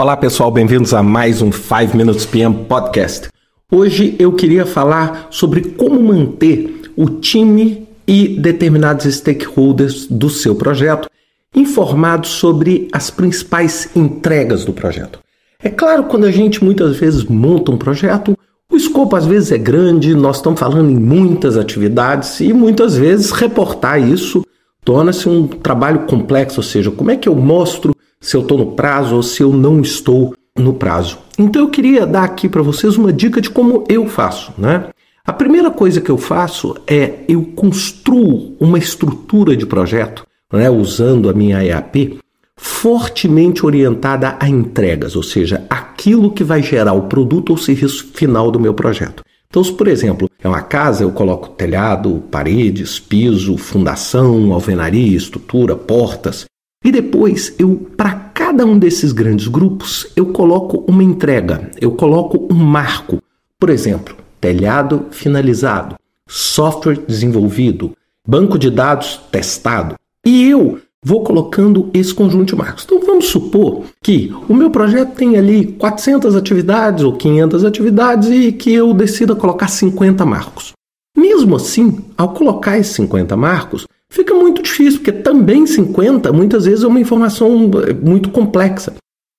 Olá pessoal, bem-vindos a mais um 5 Minutes PM Podcast. Hoje eu queria falar sobre como manter o time e determinados stakeholders do seu projeto informados sobre as principais entregas do projeto. É claro, quando a gente muitas vezes monta um projeto, o escopo às vezes é grande, nós estamos falando em muitas atividades e muitas vezes reportar isso torna-se um trabalho complexo, ou seja, como é que eu mostro se eu estou no prazo ou se eu não estou no prazo. Então eu queria dar aqui para vocês uma dica de como eu faço, né? A primeira coisa que eu faço é eu construo uma estrutura de projeto, né, usando a minha EAP, fortemente orientada a entregas, ou seja, aquilo que vai gerar o produto ou serviço final do meu projeto. Então, se por exemplo é uma casa, eu coloco telhado, paredes, piso, fundação, alvenaria, estrutura, portas, e depois eu, para cada um desses grandes grupos, eu coloco uma entrega, eu coloco um marco. Por exemplo, telhado finalizado, software desenvolvido, banco de dados testado. E eu vou colocando esse conjunto de marcos. Então vamos supor que o meu projeto tem ali 400 atividades ou 500 atividades e que eu decida colocar 50 marcos. Mesmo assim, ao colocar esses 50 marcos, fica muito difícil, porque também 50 muitas vezes é uma informação eh, muito complexa.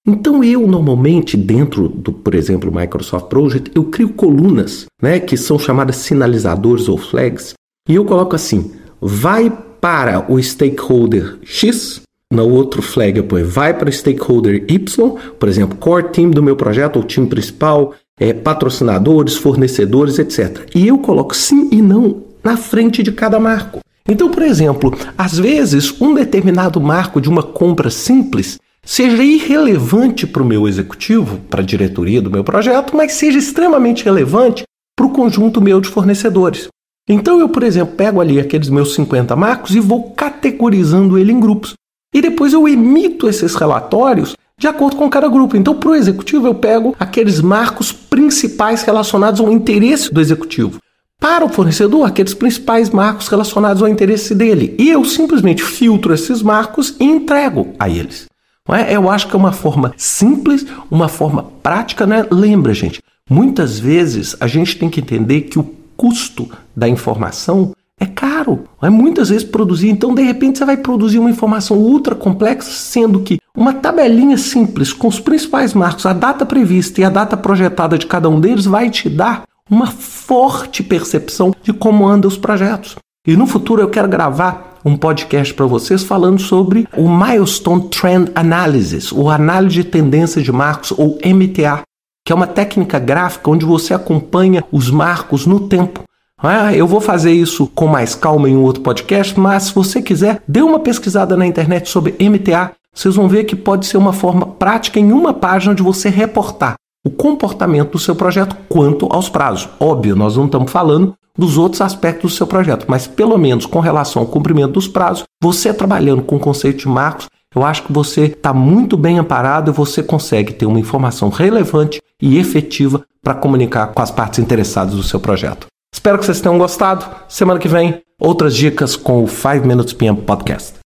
Então eu normalmente dentro do, por exemplo, Microsoft Project, eu crio colunas, né, que são chamadas sinalizadores ou flags, e eu coloco assim: vai para o stakeholder X, no outro flag eu ponho vai para o stakeholder Y, por exemplo, core team do meu projeto, ou time principal, é, patrocinadores, fornecedores, etc. E eu coloco sim e não na frente de cada marco. Então, por exemplo, às vezes um determinado marco de uma compra simples seja irrelevante para o meu executivo, para a diretoria do meu projeto, mas seja extremamente relevante para o conjunto meu de fornecedores. Então eu, por exemplo, pego ali aqueles meus 50 marcos e vou categorizando ele em grupos. E depois eu emito esses relatórios de acordo com cada grupo. Então, para o executivo, eu pego aqueles marcos principais relacionados ao interesse do executivo para o fornecedor aqueles principais marcos relacionados ao interesse dele. E eu simplesmente filtro esses marcos e entrego a eles. É? Eu acho que é uma forma simples, uma forma prática. Né? Lembra, gente, muitas vezes a gente tem que entender que o custo da informação é caro. É muitas vezes produzir. Então, de repente, você vai produzir uma informação ultra complexa, sendo que uma tabelinha simples com os principais marcos, a data prevista e a data projetada de cada um deles vai te dar uma forte percepção de como andam os projetos. E no futuro eu quero gravar um podcast para vocês falando sobre o Milestone Trend Analysis, ou análise de tendência de marcos, ou MTA, que é uma técnica gráfica onde você acompanha os marcos no tempo. Ah, eu vou fazer isso com mais calma em um outro podcast, mas se você quiser, dê uma pesquisada na internet sobre MTA. Vocês vão ver que pode ser uma forma prática em uma página de você reportar o comportamento do seu projeto quanto aos prazos. Óbvio, nós não estamos falando dos outros aspectos do seu projeto, mas pelo menos com relação ao cumprimento dos prazos, você trabalhando com o conceito de marcos, eu acho que você está muito bem amparado e você consegue ter uma informação relevante e efetiva para comunicar com as partes interessadas do seu projeto. Espero que vocês tenham gostado. Semana que vem, outras dicas com o 5 Minutes PM Podcast.